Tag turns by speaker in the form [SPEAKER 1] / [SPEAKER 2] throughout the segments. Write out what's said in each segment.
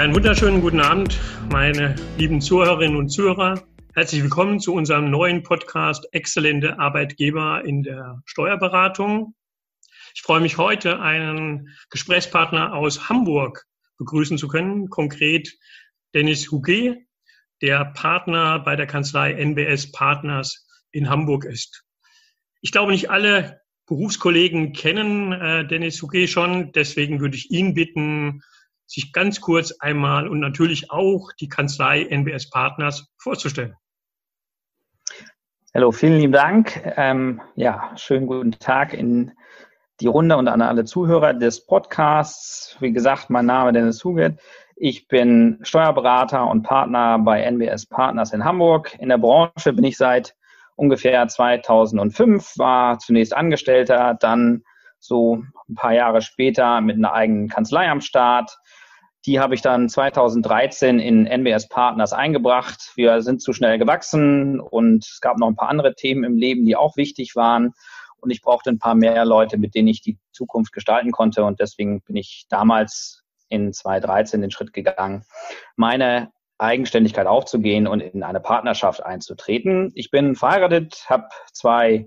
[SPEAKER 1] Einen wunderschönen guten Abend, meine lieben Zuhörerinnen und Zuhörer. Herzlich willkommen zu unserem neuen Podcast Exzellente Arbeitgeber in der Steuerberatung. Ich freue mich heute, einen Gesprächspartner aus Hamburg begrüßen zu können, konkret Dennis Huge, der Partner bei der Kanzlei NBS Partners in Hamburg ist. Ich glaube, nicht alle Berufskollegen kennen äh, Dennis Huge schon, deswegen würde ich ihn bitten, sich ganz kurz einmal und natürlich auch die Kanzlei NBS Partners vorzustellen.
[SPEAKER 2] Hallo, vielen lieben Dank. Ähm, ja, schönen guten Tag in die Runde und an alle Zuhörer des Podcasts. Wie gesagt, mein Name ist Dennis Huget. Ich bin Steuerberater und Partner bei NBS Partners in Hamburg. In der Branche bin ich seit ungefähr 2005, war zunächst Angestellter, dann so ein paar Jahre später mit einer eigenen Kanzlei am Start, die habe ich dann 2013 in NBS Partners eingebracht. Wir sind zu schnell gewachsen und es gab noch ein paar andere Themen im Leben, die auch wichtig waren. Und ich brauchte ein paar mehr Leute, mit denen ich die Zukunft gestalten konnte. Und deswegen bin ich damals in 2013 den Schritt gegangen, meine Eigenständigkeit aufzugehen und in eine Partnerschaft einzutreten. Ich bin verheiratet, habe zwei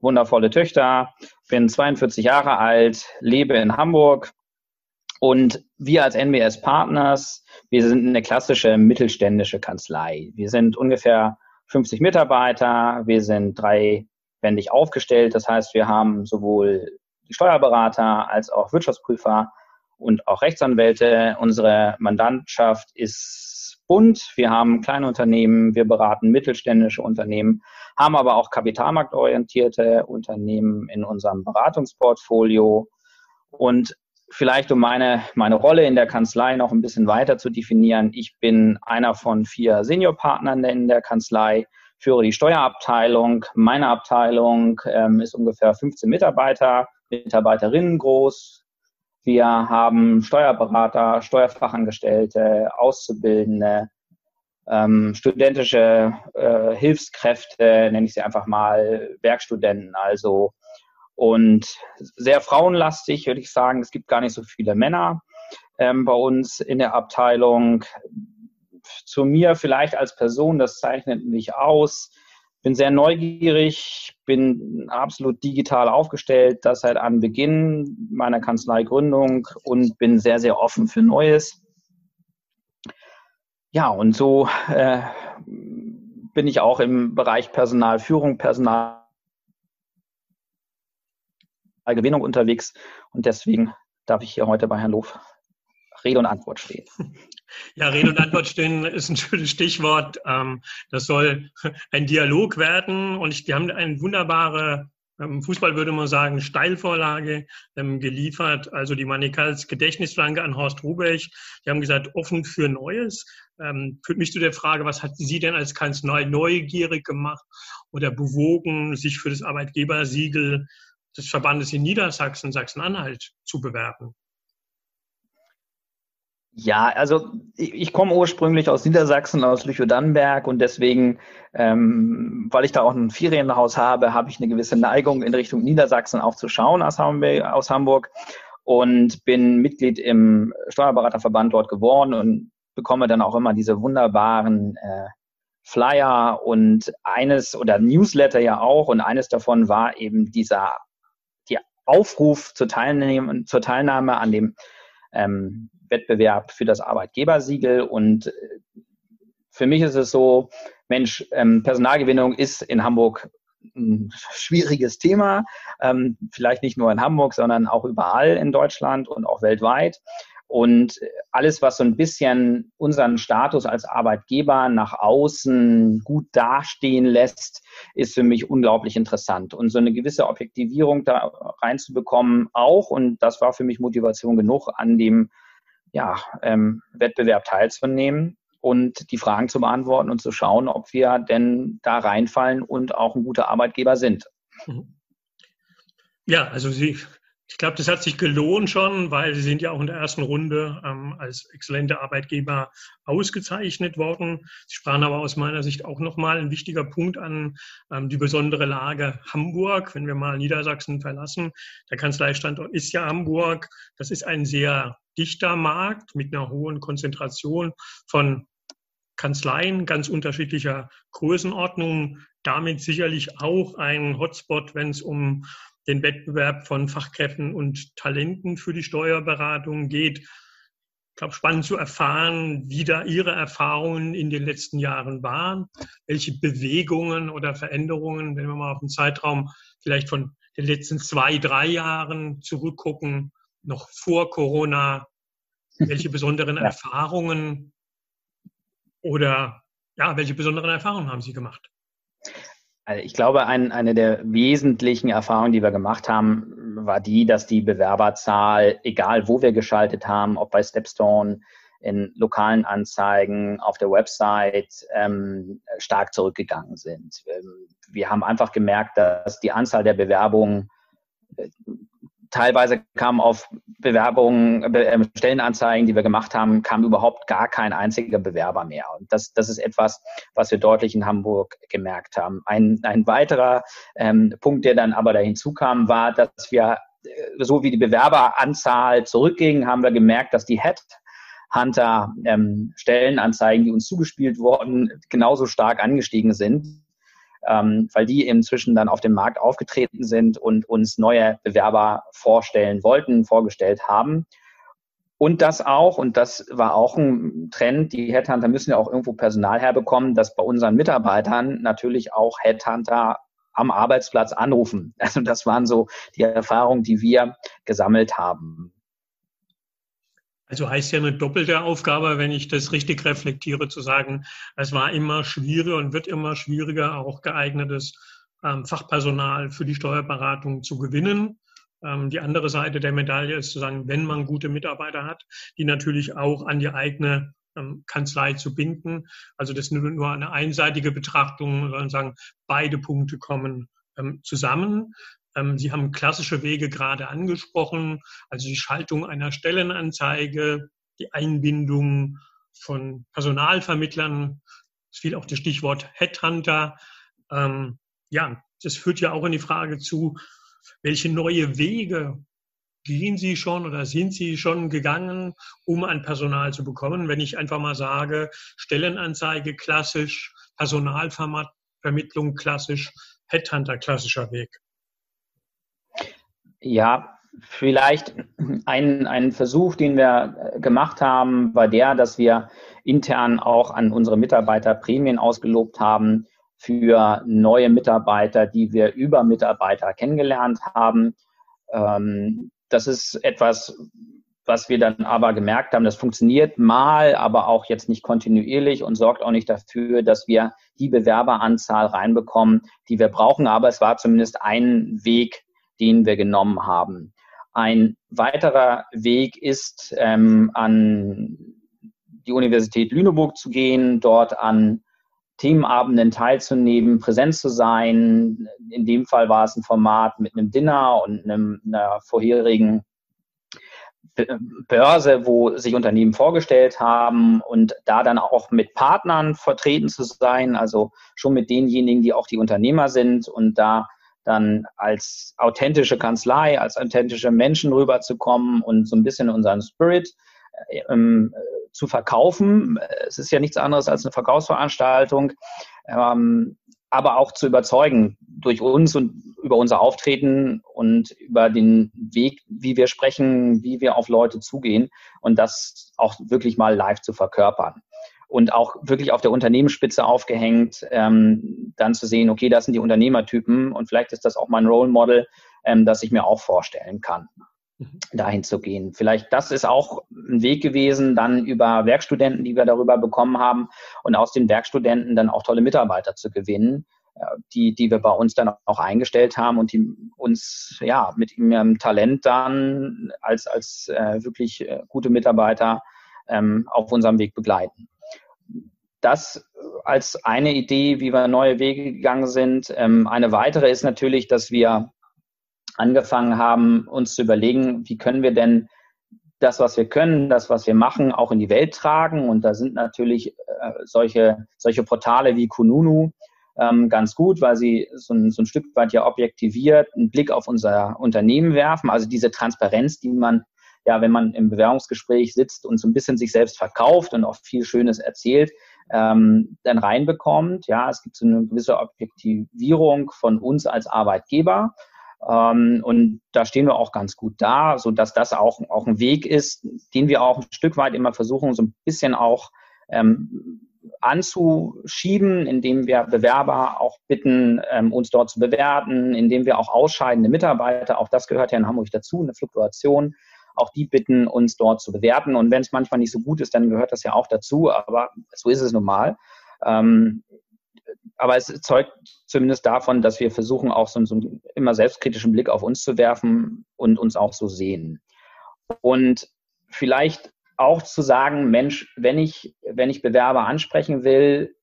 [SPEAKER 2] wundervolle Töchter, bin 42 Jahre alt, lebe in Hamburg und wir als NBS Partners, wir sind eine klassische mittelständische Kanzlei. Wir sind ungefähr 50 Mitarbeiter, wir sind dreibändig aufgestellt. Das heißt, wir haben sowohl die Steuerberater als auch Wirtschaftsprüfer und auch Rechtsanwälte. Unsere Mandantschaft ist bunt. Wir haben kleine Unternehmen, wir beraten mittelständische Unternehmen, haben aber auch kapitalmarktorientierte Unternehmen in unserem Beratungsportfolio. Und vielleicht um meine, meine Rolle in der Kanzlei noch ein bisschen weiter zu definieren. Ich bin einer von vier Seniorpartnern in der Kanzlei, führe die Steuerabteilung. Meine Abteilung ähm, ist ungefähr 15 Mitarbeiter, Mitarbeiterinnen groß. Wir haben Steuerberater, Steuerfachangestellte, Auszubildende, ähm, studentische äh, Hilfskräfte, nenne ich sie einfach mal, Werkstudenten, also und sehr frauenlastig, würde ich sagen. Es gibt gar nicht so viele Männer ähm, bei uns in der Abteilung. Zu mir vielleicht als Person, das zeichnet mich aus. Bin sehr neugierig, bin absolut digital aufgestellt, das seit Anbeginn meiner Kanzleigründung und bin sehr, sehr offen für Neues. Ja, und so äh, bin ich auch im Bereich Personalführung, Personal Gewinnung unterwegs und deswegen darf ich hier heute bei Herrn Lof Rede und Antwort stehen.
[SPEAKER 1] Ja, Rede und Antwort stehen ist ein schönes Stichwort. Ähm, das soll ein Dialog werden und die haben eine wunderbare im Fußball würde man sagen, Steilvorlage ähm, geliefert, also die Manikals Gedächtnisflanke an Horst Rubesch. Die haben gesagt, offen für Neues. Ähm, führt mich zu der Frage, was hat Sie denn als Kanzlei neugierig gemacht oder bewogen, sich für das Arbeitgebersiegel des Verbandes in Niedersachsen, Sachsen-Anhalt zu bewerben?
[SPEAKER 2] Ja, also ich, ich komme ursprünglich aus Niedersachsen, aus Lüchow-Dannenberg und deswegen, ähm, weil ich da auch ein Ferienhaus habe, habe ich eine gewisse Neigung in Richtung Niedersachsen auch zu schauen aus Hamburg, und bin Mitglied im Steuerberaterverband dort geworden und bekomme dann auch immer diese wunderbaren äh, Flyer und eines oder Newsletter ja auch und eines davon war eben dieser Aufruf zur Teilnahme, zur Teilnahme an dem ähm, Wettbewerb für das Arbeitgebersiegel. Und äh, für mich ist es so, Mensch, ähm, Personalgewinnung ist in Hamburg ein schwieriges Thema, ähm, vielleicht nicht nur in Hamburg, sondern auch überall in Deutschland und auch weltweit. Und alles, was so ein bisschen unseren Status als Arbeitgeber nach außen gut dastehen lässt, ist für mich unglaublich interessant. Und so eine gewisse Objektivierung da reinzubekommen auch, und das war für mich Motivation genug, an dem ja, ähm, Wettbewerb teilzunehmen und die Fragen zu beantworten und zu schauen, ob wir denn da reinfallen und auch ein guter Arbeitgeber sind.
[SPEAKER 1] Mhm. Ja, also Sie ich glaube, das hat sich gelohnt schon, weil Sie sind ja auch in der ersten Runde ähm, als exzellente Arbeitgeber ausgezeichnet worden. Sie sprachen aber aus meiner Sicht auch nochmal ein wichtiger Punkt an, ähm, die besondere Lage Hamburg. Wenn wir mal Niedersachsen verlassen, der Kanzleistandort ist ja Hamburg. Das ist ein sehr dichter Markt mit einer hohen Konzentration von Kanzleien ganz unterschiedlicher Größenordnungen, damit sicherlich auch ein Hotspot, wenn es um den Wettbewerb von Fachkräften und Talenten für die Steuerberatung geht. Ich glaube, spannend zu erfahren, wie da Ihre Erfahrungen in den letzten Jahren waren, welche Bewegungen oder Veränderungen, wenn wir mal auf den Zeitraum vielleicht von den letzten zwei, drei Jahren zurückgucken, noch vor Corona, welche besonderen ja. Erfahrungen oder ja, welche besonderen Erfahrungen haben Sie gemacht?
[SPEAKER 2] Also ich glaube, ein, eine der wesentlichen Erfahrungen, die wir gemacht haben, war die, dass die Bewerberzahl, egal wo wir geschaltet haben, ob bei Stepstone, in lokalen Anzeigen, auf der Website, ähm, stark zurückgegangen sind. Ähm, wir haben einfach gemerkt, dass die Anzahl der Bewerbungen äh, teilweise kam auf Bewerbungen, äh, Stellenanzeigen, die wir gemacht haben, kam überhaupt gar kein einziger Bewerber mehr. Und das, das ist etwas, was wir deutlich in Hamburg gemerkt haben. Ein, ein weiterer ähm, Punkt, der dann aber da hinzukam, war, dass wir, äh, so wie die Bewerberanzahl zurückging, haben wir gemerkt, dass die Head Hunter ähm, Stellenanzeigen, die uns zugespielt wurden, genauso stark angestiegen sind ähm, weil die inzwischen dann auf dem Markt aufgetreten sind und uns neue Bewerber vorstellen wollten, vorgestellt haben. Und das auch, und das war auch ein Trend, die Headhunter müssen ja auch irgendwo Personal herbekommen, dass bei unseren Mitarbeitern natürlich auch Headhunter am Arbeitsplatz anrufen. Also das waren so die Erfahrungen, die wir gesammelt haben.
[SPEAKER 1] Also heißt ja eine doppelte Aufgabe, wenn ich das richtig reflektiere, zu sagen, es war immer schwieriger und wird immer schwieriger, auch geeignetes ähm, Fachpersonal für die Steuerberatung zu gewinnen. Ähm, die andere Seite der Medaille ist zu sagen, wenn man gute Mitarbeiter hat, die natürlich auch an die eigene ähm, Kanzlei zu binden. Also das ist nur eine einseitige Betrachtung, sondern sagen, beide Punkte kommen ähm, zusammen. Ähm, Sie haben klassische Wege gerade angesprochen, also die Schaltung einer Stellenanzeige, die Einbindung von Personalvermittlern. Es fiel auch das Stichwort Headhunter. Ähm, ja, das führt ja auch in die Frage zu, welche neue Wege gehen Sie schon oder sind Sie schon gegangen, um an Personal zu bekommen? Wenn ich einfach mal sage, Stellenanzeige klassisch, Personalvermittlung klassisch, Headhunter klassischer Weg.
[SPEAKER 2] Ja, vielleicht ein, ein Versuch, den wir äh, gemacht haben, war der, dass wir intern auch an unsere Mitarbeiter Prämien ausgelobt haben für neue Mitarbeiter, die wir über Mitarbeiter kennengelernt haben. Ähm, das ist etwas, was wir dann aber gemerkt haben, das funktioniert mal, aber auch jetzt nicht kontinuierlich und sorgt auch nicht dafür, dass wir die Bewerberanzahl reinbekommen, die wir brauchen. Aber es war zumindest ein Weg, den wir genommen haben. Ein weiterer Weg ist, ähm, an die Universität Lüneburg zu gehen, dort an Themenabenden teilzunehmen, präsent zu sein. In dem Fall war es ein Format mit einem Dinner und einem, einer vorherigen Börse, wo sich Unternehmen vorgestellt haben und da dann auch mit Partnern vertreten zu sein, also schon mit denjenigen, die auch die Unternehmer sind und da dann als authentische Kanzlei, als authentische Menschen rüberzukommen und so ein bisschen unseren Spirit äh, ähm, zu verkaufen. Es ist ja nichts anderes als eine Verkaufsveranstaltung, ähm, aber auch zu überzeugen durch uns und über unser Auftreten und über den Weg, wie wir sprechen, wie wir auf Leute zugehen und das auch wirklich mal live zu verkörpern und auch wirklich auf der Unternehmensspitze aufgehängt, ähm, dann zu sehen, okay, das sind die Unternehmertypen und vielleicht ist das auch mein Role Model, ähm, das ich mir auch vorstellen kann, mhm. dahin zu gehen. Vielleicht das ist auch ein Weg gewesen, dann über Werkstudenten, die wir darüber bekommen haben und aus den Werkstudenten dann auch tolle Mitarbeiter zu gewinnen, äh, die, die wir bei uns dann auch eingestellt haben und die uns ja mit ihrem Talent dann als, als äh, wirklich äh, gute Mitarbeiter ähm, auf unserem Weg begleiten. Das als eine Idee, wie wir neue Wege gegangen sind. Ähm, eine weitere ist natürlich, dass wir angefangen haben, uns zu überlegen, wie können wir denn das, was wir können, das, was wir machen, auch in die Welt tragen. Und da sind natürlich äh, solche, solche Portale wie Kununu ähm, ganz gut, weil sie so ein, so ein Stück weit ja objektiviert einen Blick auf unser Unternehmen werfen. Also diese Transparenz, die man ja, wenn man im Bewerbungsgespräch sitzt und so ein bisschen sich selbst verkauft und auch viel Schönes erzählt, ähm, dann reinbekommt. Ja, es gibt so eine gewisse Objektivierung von uns als Arbeitgeber. Ähm, und da stehen wir auch ganz gut da, so dass das auch, auch ein Weg ist, den wir auch ein Stück weit immer versuchen, so ein bisschen auch ähm, anzuschieben, indem wir Bewerber auch bitten, ähm, uns dort zu bewerten, indem wir auch ausscheidende Mitarbeiter, auch das gehört ja in Hamburg dazu, eine Fluktuation, auch die bitten, uns dort zu bewerten. Und wenn es manchmal nicht so gut ist, dann gehört das ja auch dazu, aber so ist es normal. Ähm, aber es zeugt zumindest davon, dass wir versuchen, auch so, so einen immer selbstkritischen Blick auf uns zu werfen und uns auch so sehen. Und vielleicht auch zu sagen, Mensch, wenn ich, wenn ich Bewerber ansprechen will,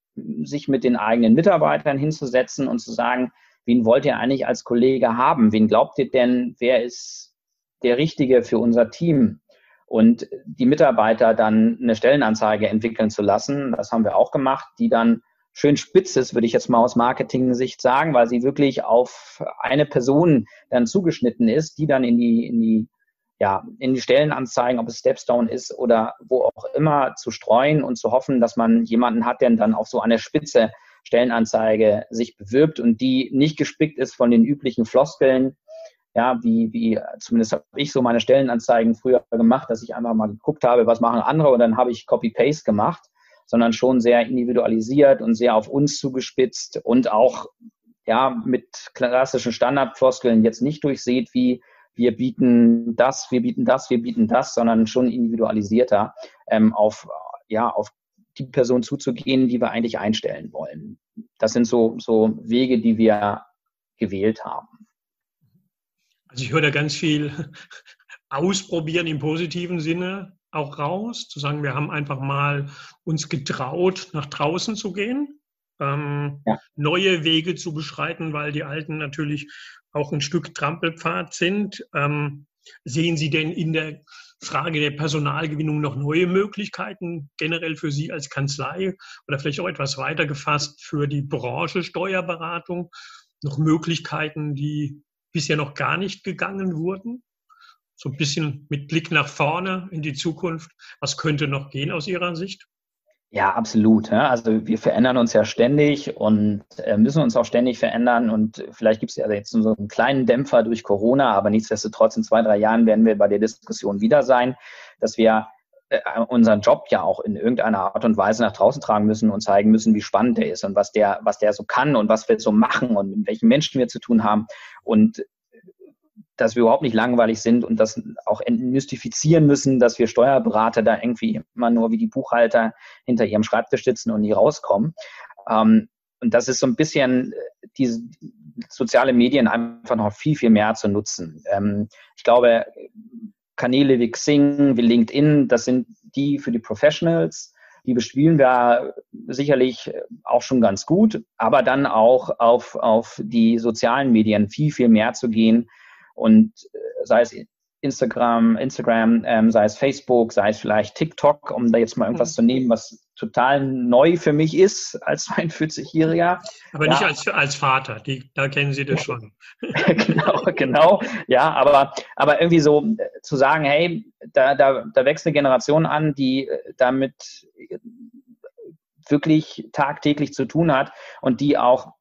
[SPEAKER 2] sich mit den eigenen Mitarbeitern hinzusetzen und zu sagen, wen wollt ihr eigentlich als Kollege haben? Wen glaubt ihr denn, wer ist der Richtige für unser Team? Und die Mitarbeiter dann eine Stellenanzeige entwickeln zu lassen, das haben wir auch gemacht, die dann schön spitz ist, würde ich jetzt mal aus Marketing-Sicht sagen, weil sie wirklich auf eine Person dann zugeschnitten ist, die dann in die, in die ja, in die Stellenanzeigen, ob es Stepstone ist oder wo auch immer, zu streuen und zu hoffen, dass man jemanden hat, der dann auf so eine Spitze Stellenanzeige sich bewirbt und die nicht gespickt ist von den üblichen Floskeln, ja, wie, wie zumindest habe ich so meine Stellenanzeigen früher gemacht, dass ich einfach mal geguckt habe, was machen andere und dann habe ich Copy-Paste gemacht, sondern schon sehr individualisiert und sehr auf uns zugespitzt und auch ja mit klassischen Standardfloskeln jetzt nicht durchseht, wie wir bieten das, wir bieten das, wir bieten das, sondern schon individualisierter ähm, auf, ja, auf die Person zuzugehen, die wir eigentlich einstellen wollen. Das sind so, so Wege, die wir gewählt haben.
[SPEAKER 1] Also ich höre da ganz viel ausprobieren im positiven Sinne auch raus, zu sagen, wir haben einfach mal uns getraut, nach draußen zu gehen, ähm, ja. neue Wege zu beschreiten, weil die alten natürlich auch ein Stück Trampelpfad sind. Ähm, sehen Sie denn in der Frage der Personalgewinnung noch neue Möglichkeiten generell für Sie als Kanzlei oder vielleicht auch etwas weiter gefasst für die Branche Steuerberatung? Noch Möglichkeiten, die bisher noch gar nicht gegangen wurden? So ein bisschen mit Blick nach vorne in die Zukunft. Was könnte noch gehen aus Ihrer Sicht?
[SPEAKER 2] Ja, absolut. Also wir verändern uns ja ständig und äh, müssen uns auch ständig verändern. Und vielleicht gibt es ja jetzt so einen kleinen Dämpfer durch Corona, aber nichtsdestotrotz in zwei, drei Jahren werden wir bei der Diskussion wieder sein, dass wir unseren Job ja auch in irgendeiner Art und Weise nach draußen tragen müssen und zeigen müssen, wie spannend der ist und was der, was der so kann und was wir so machen und mit welchen Menschen wir zu tun haben. Und dass wir überhaupt nicht langweilig sind und das auch entmystifizieren müssen, dass wir Steuerberater da irgendwie immer nur wie die Buchhalter hinter ihrem Schreibtisch sitzen und nie rauskommen. Ähm, und das ist so ein bisschen äh, diese soziale Medien einfach noch viel, viel mehr zu nutzen. Ähm, ich glaube, Kanäle wie Xing, wie LinkedIn, das sind die für die Professionals. Die bespielen wir sicherlich auch schon ganz gut, aber dann auch auf, auf die sozialen Medien viel, viel mehr zu gehen, und äh, sei es Instagram, Instagram, ähm, sei es Facebook, sei es vielleicht TikTok, um da jetzt mal irgendwas mhm. zu nehmen, was total neu für mich ist als 42-Jähriger.
[SPEAKER 1] Aber ja. nicht als, als Vater, die, da kennen Sie das schon.
[SPEAKER 2] genau, genau. Ja, aber, aber irgendwie so äh, zu sagen, hey, da, da, da wächst eine Generation an, die äh, damit wirklich tagtäglich zu tun hat und die auch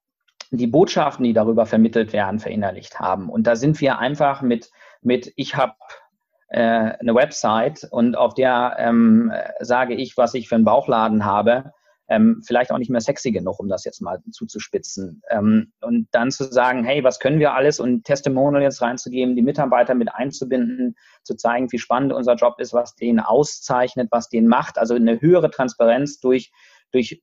[SPEAKER 2] die Botschaften, die darüber vermittelt werden, verinnerlicht haben. Und da sind wir einfach mit, mit ich habe äh, eine Website und auf der ähm, sage ich, was ich für einen Bauchladen habe, ähm, vielleicht auch nicht mehr sexy genug, um das jetzt mal zuzuspitzen. Ähm, und dann zu sagen, hey, was können wir alles und Testimonial jetzt reinzugeben, die Mitarbeiter mit einzubinden, zu zeigen, wie spannend unser Job ist, was den auszeichnet, was den macht. Also eine höhere Transparenz durch, durch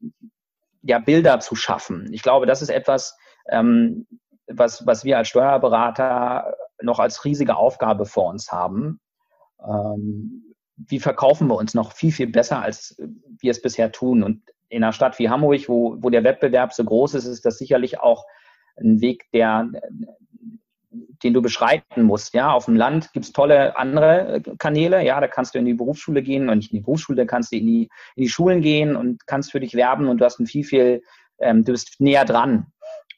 [SPEAKER 2] ja, Bilder zu schaffen. Ich glaube, das ist etwas, ähm, was, was wir als Steuerberater noch als riesige Aufgabe vor uns haben. Ähm, wie verkaufen wir uns noch viel, viel besser, als wir es bisher tun? Und in einer Stadt wie Hamburg, wo, wo der Wettbewerb so groß ist, ist das sicherlich auch ein Weg, der, den du beschreiten musst. Ja, auf dem Land gibt es tolle andere Kanäle. Ja, da kannst du in die Berufsschule gehen und nicht in die Berufsschule, da kannst du in die, in die Schulen gehen und kannst für dich werben und du hast ein viel, viel, ähm, du bist näher dran.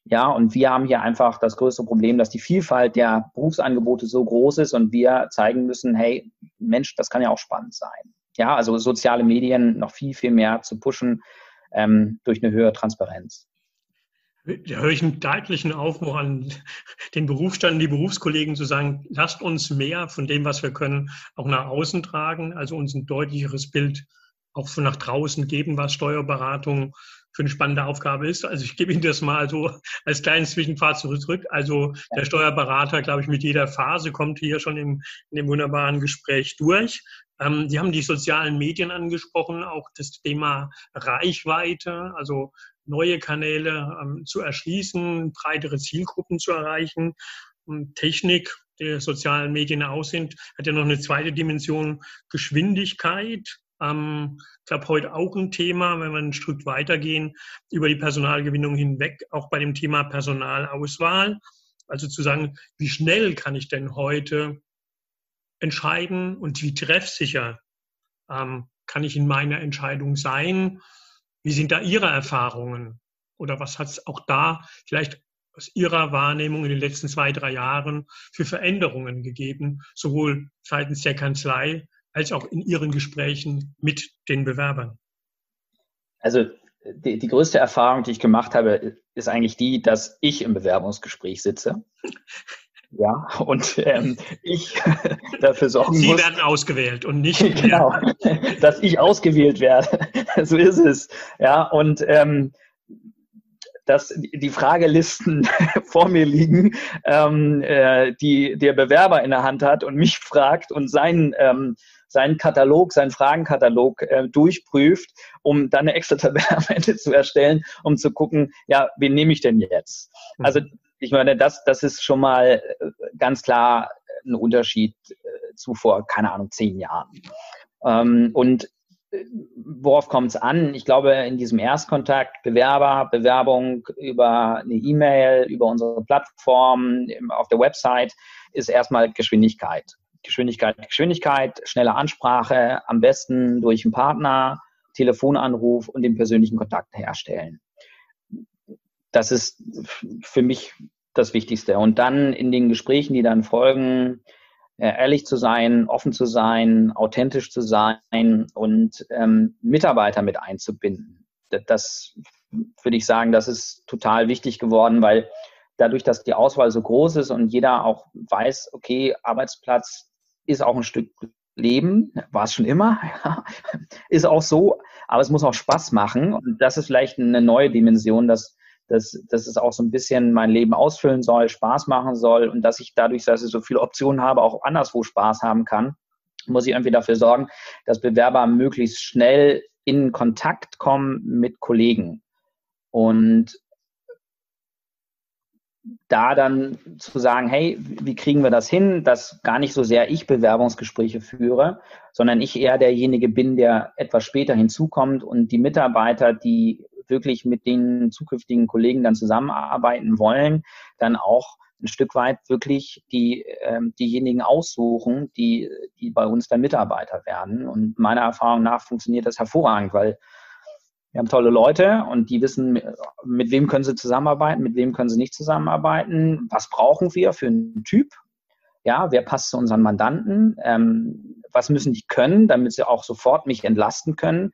[SPEAKER 2] Ja, und wir haben hier einfach das größte Problem, dass die Vielfalt der Berufsangebote so groß ist und wir zeigen müssen, hey, Mensch, das kann ja auch spannend sein. Ja, also soziale Medien noch viel, viel mehr zu pushen ähm, durch eine höhere Transparenz.
[SPEAKER 1] Da höre ich einen deutlichen Aufbruch an den Berufsstand, die Berufskollegen zu sagen, lasst uns mehr von dem, was wir können, auch nach außen tragen, also uns ein deutlicheres Bild auch von nach draußen geben, was Steuerberatung für eine spannende Aufgabe ist. Also ich gebe Ihnen das mal so als kleinen Zwischenfahrt zurück. Also der Steuerberater, glaube ich, mit jeder Phase kommt hier schon im, in dem wunderbaren Gespräch durch. Ähm, Sie haben die sozialen Medien angesprochen, auch das Thema Reichweite, also neue Kanäle ähm, zu erschließen, breitere Zielgruppen zu erreichen. Und Technik der sozialen Medien aus sind, hat ja noch eine zweite Dimension, Geschwindigkeit. Ähm, ich glaube, heute auch ein Thema, wenn wir ein Stück weitergehen, über die Personalgewinnung hinweg, auch bei dem Thema Personalauswahl. Also zu sagen, wie schnell kann ich denn heute entscheiden und wie treffsicher ähm, kann ich in meiner Entscheidung sein? Wie sind da Ihre Erfahrungen? Oder was hat es auch da vielleicht aus Ihrer Wahrnehmung in den letzten zwei, drei Jahren für Veränderungen gegeben, sowohl seitens der Kanzlei als auch in Ihren Gesprächen mit den Bewerbern?
[SPEAKER 2] Also die, die größte Erfahrung, die ich gemacht habe, ist eigentlich die, dass ich im Bewerbungsgespräch sitze. Ja, und ähm, ich dafür sorgen
[SPEAKER 1] Sie
[SPEAKER 2] muss.
[SPEAKER 1] Sie werden ausgewählt und nicht.
[SPEAKER 2] genau, dass ich ausgewählt werde. so ist es. Ja, und ähm, dass die Fragelisten vor mir liegen, ähm, äh, die der Bewerber in der Hand hat und mich fragt und seinen ähm, seinen Katalog, seinen Fragenkatalog äh, durchprüft, um dann eine extra Tabelle am Ende zu erstellen, um zu gucken, ja, wen nehme ich denn jetzt? Mhm. Also ich meine, das, das ist schon mal äh, ganz klar ein Unterschied äh, zu vor, keine Ahnung, zehn Jahren. Ähm, und äh, worauf kommt es an? Ich glaube, in diesem Erstkontakt, Bewerber, Bewerbung über eine E-Mail, über unsere Plattform, auf der Website, ist erstmal Geschwindigkeit. Geschwindigkeit, Geschwindigkeit, schnelle Ansprache, am besten durch einen Partner, Telefonanruf und den persönlichen Kontakt herstellen. Das ist für mich das Wichtigste. Und dann in den Gesprächen, die dann folgen, äh, ehrlich zu sein, offen zu sein, authentisch zu sein und ähm, Mitarbeiter mit einzubinden. Das würde ich sagen, das ist total wichtig geworden, weil dadurch, dass die Auswahl so groß ist und jeder auch weiß, okay, Arbeitsplatz ist auch ein Stück Leben, war es schon immer, ist auch so, aber es muss auch Spaß machen und das ist vielleicht eine neue Dimension, dass dass, dass es auch so ein bisschen mein Leben ausfüllen soll, Spaß machen soll und dass ich dadurch, dass ich so viele Optionen habe, auch anderswo Spaß haben kann, muss ich irgendwie dafür sorgen, dass Bewerber möglichst schnell in Kontakt kommen mit Kollegen. Und da dann zu sagen, hey, wie kriegen wir das hin, dass gar nicht so sehr ich Bewerbungsgespräche führe, sondern ich eher derjenige bin, der etwas später hinzukommt und die Mitarbeiter, die wirklich mit den zukünftigen Kollegen dann zusammenarbeiten wollen, dann auch ein Stück weit wirklich die, äh, diejenigen aussuchen, die, die bei uns dann Mitarbeiter werden. Und meiner Erfahrung nach funktioniert das hervorragend, weil wir haben tolle Leute und die wissen, mit wem können sie zusammenarbeiten, mit wem können sie nicht zusammenarbeiten, was brauchen wir für einen Typ, ja, wer passt zu unseren Mandanten, ähm, was müssen die können, damit sie auch sofort mich entlasten können.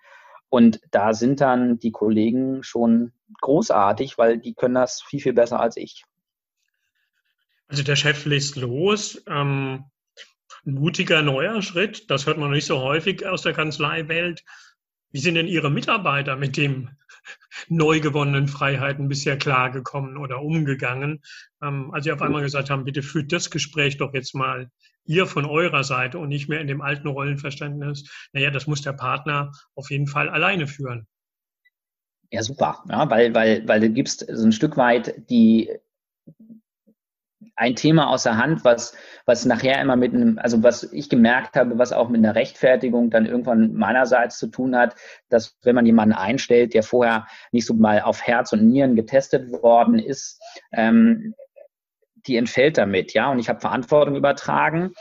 [SPEAKER 2] Und da sind dann die Kollegen schon großartig, weil die können das viel, viel besser als ich.
[SPEAKER 1] Also der Chef lässt los. Ähm, mutiger neuer Schritt, das hört man nicht so häufig aus der Kanzleiwelt. Wie sind denn Ihre Mitarbeiter mit dem neu gewonnenen Freiheiten bisher klargekommen oder umgegangen? Ähm, als Sie auf einmal gesagt haben, bitte führt das Gespräch doch jetzt mal ihr von eurer Seite und nicht mehr in dem alten Rollenverständnis, naja, das muss der Partner auf jeden Fall alleine führen.
[SPEAKER 2] Ja, super, ja, weil, weil, weil du gibst so ein Stück weit die, ein Thema aus der Hand, was, was nachher immer mit einem, also was ich gemerkt habe, was auch mit einer Rechtfertigung dann irgendwann meinerseits zu tun hat, dass wenn man jemanden einstellt, der vorher nicht so mal auf Herz und Nieren getestet worden ist, ähm, die entfällt damit, ja. Und ich habe Verantwortung übertragen.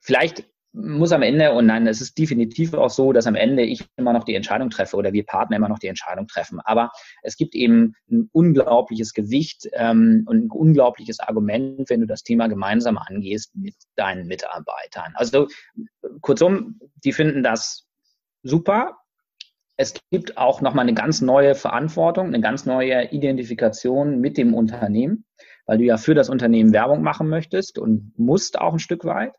[SPEAKER 2] Vielleicht muss am Ende, und nein, es ist definitiv auch so, dass am Ende ich immer noch die Entscheidung treffe oder wir Partner immer noch die Entscheidung treffen. Aber es gibt eben ein unglaubliches Gewicht ähm, und ein unglaubliches Argument, wenn du das Thema gemeinsam angehst mit deinen Mitarbeitern. Also kurzum, die finden das super. Es gibt auch nochmal eine ganz neue Verantwortung, eine ganz neue Identifikation mit dem Unternehmen, weil du ja für das Unternehmen Werbung machen möchtest und musst auch ein Stück weit.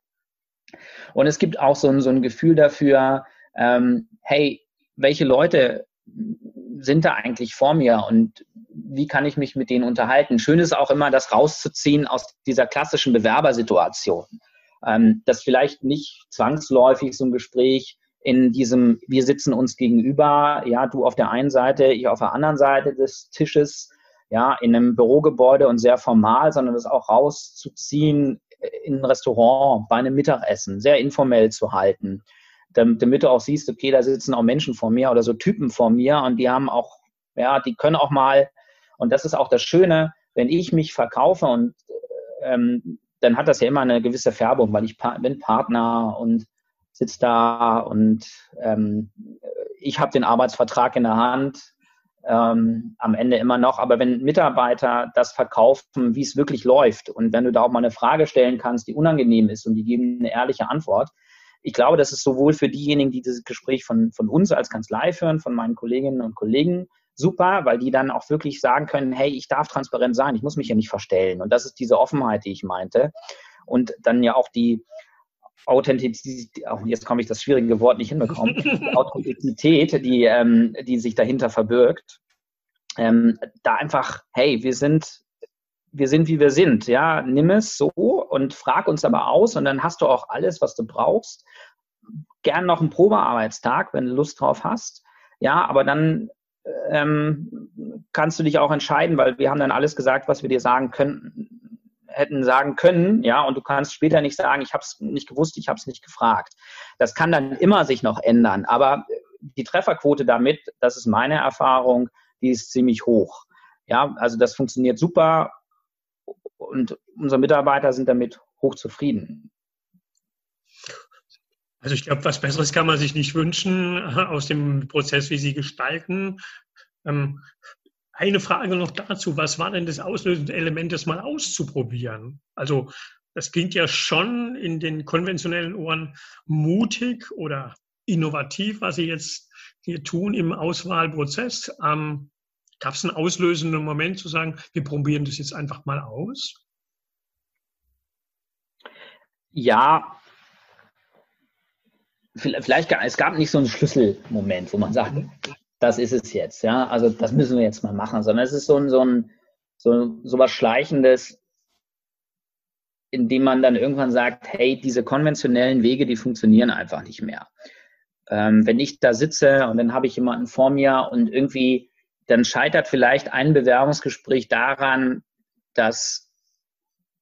[SPEAKER 2] Und es gibt auch so ein, so ein Gefühl dafür, ähm, hey, welche Leute sind da eigentlich vor mir und wie kann ich mich mit denen unterhalten? Schön ist auch immer, das rauszuziehen aus dieser klassischen Bewerbersituation. Ähm, dass vielleicht nicht zwangsläufig so ein Gespräch in diesem, wir sitzen uns gegenüber, ja, du auf der einen Seite, ich auf der anderen Seite des Tisches, ja, in einem Bürogebäude und sehr formal, sondern das auch rauszuziehen in ein Restaurant, bei einem Mittagessen, sehr informell zu halten, damit du auch siehst, okay, da sitzen auch Menschen vor mir oder so Typen vor mir und die haben auch, ja, die können auch mal, und das ist auch das Schöne, wenn ich mich verkaufe und ähm, dann hat das ja immer eine gewisse Färbung, weil ich pa bin Partner und sitze da und ähm, ich habe den Arbeitsvertrag in der Hand, ähm, am Ende immer noch. Aber wenn Mitarbeiter das verkaufen, wie es wirklich läuft und wenn du da auch mal eine Frage stellen kannst, die unangenehm ist und die geben eine ehrliche Antwort, ich glaube, das ist sowohl für diejenigen, die dieses Gespräch von, von uns als Kanzlei führen, von meinen Kolleginnen und Kollegen, super, weil die dann auch wirklich sagen können, hey, ich darf transparent sein, ich muss mich ja nicht verstellen. Und das ist diese Offenheit, die ich meinte. Und dann ja auch die, Authentizität, auch jetzt komme ich das schwierige Wort nicht hinbekommen, die Authentizität, die, ähm, die sich dahinter verbirgt. Ähm, da einfach, hey, wir sind, wir sind, wie wir sind, ja, nimm es so und frag uns aber aus und dann hast du auch alles, was du brauchst. Gern noch einen Probearbeitstag, wenn du Lust drauf hast. Ja, aber dann ähm, kannst du dich auch entscheiden, weil wir haben dann alles gesagt, was wir dir sagen können, hätten sagen können, ja, und du kannst später nicht sagen, ich habe es nicht gewusst, ich habe es nicht gefragt. Das kann dann immer sich noch ändern, aber die Trefferquote damit, das ist meine Erfahrung, die ist ziemlich hoch. Ja, also das funktioniert super und unsere Mitarbeiter sind damit hochzufrieden.
[SPEAKER 1] Also ich glaube, was Besseres kann man sich nicht wünschen aus dem Prozess, wie Sie gestalten. Ähm, eine Frage noch dazu. Was war denn das auslösende Element, das mal auszuprobieren? Also, das klingt ja schon in den konventionellen Ohren mutig oder innovativ, was Sie jetzt hier tun im Auswahlprozess. Ähm, Gab es einen auslösenden Moment zu sagen, wir probieren das jetzt einfach mal aus?
[SPEAKER 2] Ja, vielleicht, es gab nicht so einen Schlüsselmoment, wo man sagt, das ist es jetzt, ja. Also das müssen wir jetzt mal machen, sondern es ist so ein, so ein, so, so was Schleichendes, indem man dann irgendwann sagt, hey, diese konventionellen Wege, die funktionieren einfach nicht mehr. Ähm, wenn ich da sitze und dann habe ich jemanden vor mir und irgendwie, dann scheitert vielleicht ein Bewerbungsgespräch daran, dass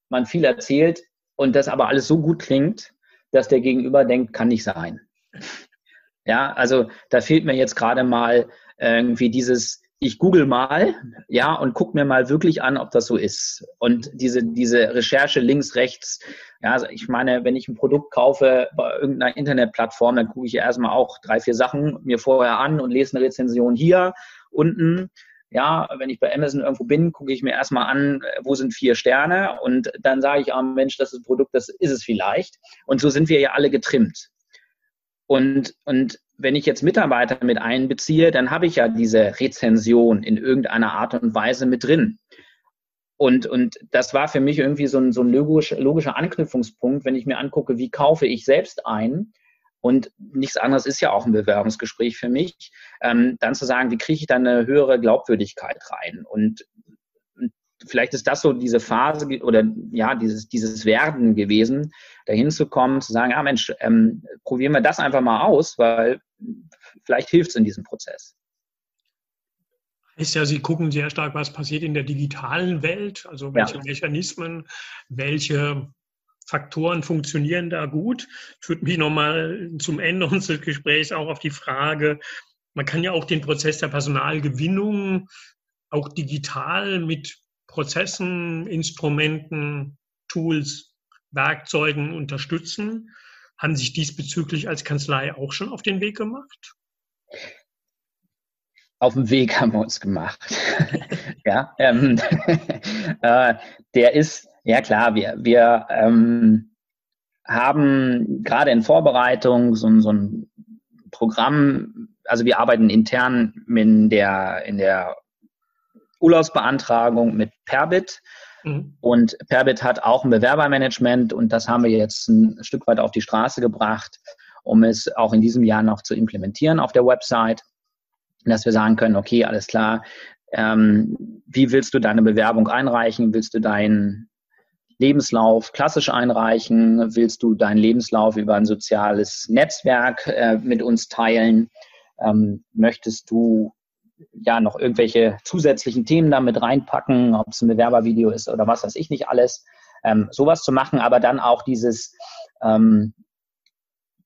[SPEAKER 2] man viel erzählt und das aber alles so gut klingt, dass der Gegenüber denkt, kann nicht sein. Ja, also da fehlt mir jetzt gerade mal irgendwie dieses, ich google mal, ja, und guck mir mal wirklich an, ob das so ist. Und diese, diese Recherche links, rechts, ja, also ich meine, wenn ich ein Produkt kaufe bei irgendeiner Internetplattform, dann gucke ich erstmal auch drei, vier Sachen mir vorher an und lese eine Rezension hier unten. Ja, wenn ich bei Amazon irgendwo bin, gucke ich mir erstmal an, wo sind vier Sterne und dann sage ich, ah, Mensch, das ist ein Produkt, das ist es vielleicht. Und so sind wir ja alle getrimmt. Und, und wenn ich jetzt Mitarbeiter mit einbeziehe, dann habe ich ja diese Rezension in irgendeiner Art und Weise mit drin. Und, und das war für mich irgendwie so ein, so ein logisch, logischer Anknüpfungspunkt, wenn ich mir angucke, wie kaufe ich selbst ein. Und nichts anderes ist ja auch ein Bewerbungsgespräch für mich, ähm, dann zu sagen, wie kriege ich da eine höhere Glaubwürdigkeit rein? Und vielleicht ist das so diese Phase oder ja, dieses, dieses Werden gewesen, dahin zu kommen, zu sagen, ja Mensch, ähm, probieren wir das einfach mal aus, weil vielleicht hilft es in diesem Prozess.
[SPEAKER 1] Ist ja, Sie gucken sehr stark, was passiert in der digitalen Welt, also welche ja. Mechanismen, welche Faktoren funktionieren da gut. Führt mich nochmal zum Ende unseres Gesprächs auch auf die Frage, man kann ja auch den Prozess der Personalgewinnung auch digital mit Prozessen, Instrumenten, Tools, Werkzeugen unterstützen. haben sich diesbezüglich als Kanzlei auch schon auf den Weg gemacht?
[SPEAKER 2] Auf dem Weg haben wir uns gemacht. ja, ähm, äh, der ist, ja klar, wir, wir ähm, haben gerade in Vorbereitung so, so ein Programm, also wir arbeiten intern in der, in der Urlaubsbeantragung mit Perbit. Mhm. Und Perbit hat auch ein Bewerbermanagement und das haben wir jetzt ein Stück weit auf die Straße gebracht, um es auch in diesem Jahr noch zu implementieren auf der Website. Dass wir sagen können, okay, alles klar, ähm, wie willst du deine Bewerbung einreichen? Willst du deinen Lebenslauf klassisch einreichen? Willst du deinen Lebenslauf über ein soziales Netzwerk äh, mit uns teilen? Ähm, möchtest du ja noch irgendwelche zusätzlichen Themen da mit reinpacken, ob es ein Bewerbervideo ist oder was weiß ich nicht alles, ähm, sowas zu machen, aber dann auch dieses ähm,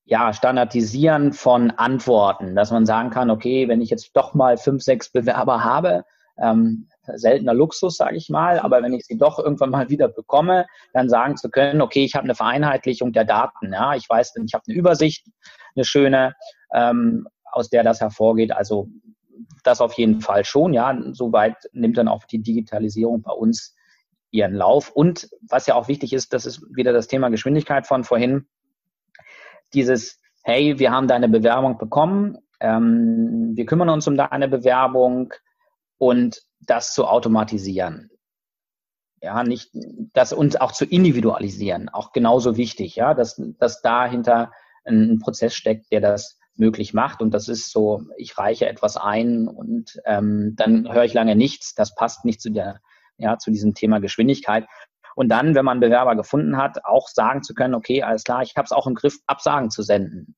[SPEAKER 2] ja, Standardisieren von Antworten, dass man sagen kann, okay, wenn ich jetzt doch mal fünf, sechs Bewerber habe, ähm, seltener Luxus, sage ich mal, aber wenn ich sie doch irgendwann mal wieder bekomme, dann sagen zu können, okay, ich habe eine Vereinheitlichung der Daten, ja, ich weiß, ich habe eine Übersicht, eine schöne, ähm, aus der das hervorgeht. Also das auf jeden Fall schon, ja. Soweit nimmt dann auch die Digitalisierung bei uns ihren Lauf. Und was ja auch wichtig ist, das ist wieder das Thema Geschwindigkeit von vorhin. Dieses, hey, wir haben deine Bewerbung bekommen, ähm, wir kümmern uns um deine Bewerbung und das zu automatisieren. Ja, nicht, das uns auch zu individualisieren, auch genauso wichtig, ja, dass, dass dahinter ein Prozess steckt, der das möglich macht. Und das ist so, ich reiche etwas ein und ähm, dann höre ich lange nichts. Das passt nicht zu der, ja, zu diesem Thema Geschwindigkeit. Und dann, wenn man Bewerber gefunden hat, auch sagen zu können, okay, alles klar, ich habe es auch im Griff, Absagen zu senden.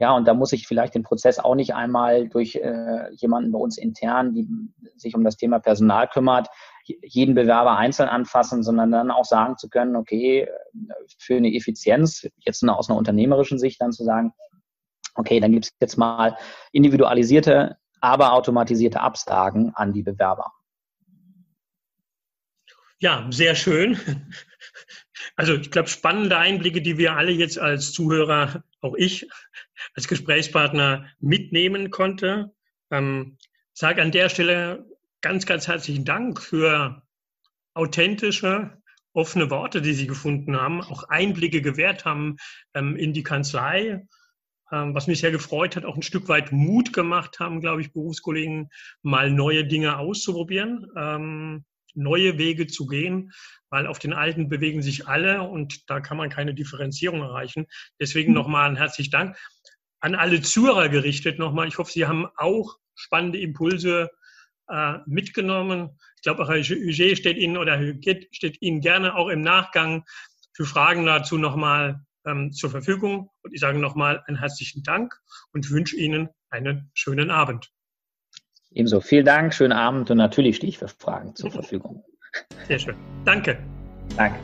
[SPEAKER 2] Ja, und da muss ich vielleicht den Prozess auch nicht einmal durch äh, jemanden bei uns intern, die sich um das Thema Personal kümmert, jeden Bewerber einzeln anfassen, sondern dann auch sagen zu können, okay, für eine Effizienz, jetzt aus einer unternehmerischen Sicht dann zu sagen, okay, dann gibt es jetzt mal individualisierte, aber automatisierte Absagen an die Bewerber.
[SPEAKER 1] Ja, sehr schön. Also ich glaube, spannende Einblicke, die wir alle jetzt als Zuhörer, auch ich als Gesprächspartner mitnehmen konnte. Ähm, sage an der Stelle ganz, ganz herzlichen Dank für authentische, offene Worte, die Sie gefunden haben, auch Einblicke gewährt haben ähm, in die Kanzlei, was mich sehr gefreut hat, auch ein Stück weit Mut gemacht haben, glaube ich, Berufskollegen mal neue Dinge auszuprobieren, ähm, neue Wege zu gehen, weil auf den alten bewegen sich alle und da kann man keine Differenzierung erreichen. Deswegen mhm. nochmal ein herzlichen Dank an alle Zuhörer gerichtet nochmal. Ich hoffe, Sie haben auch spannende Impulse äh, mitgenommen. Ich glaube, auch Herr Huget steht Ihnen oder Herr steht Ihnen gerne auch im Nachgang für Fragen dazu nochmal ähm, zur Verfügung. Und ich sage nochmal einen herzlichen Dank und wünsche Ihnen einen schönen Abend.
[SPEAKER 2] Ebenso vielen Dank, schönen Abend und natürlich stehe ich für Fragen zur Verfügung.
[SPEAKER 1] Sehr schön. Danke.
[SPEAKER 2] Danke.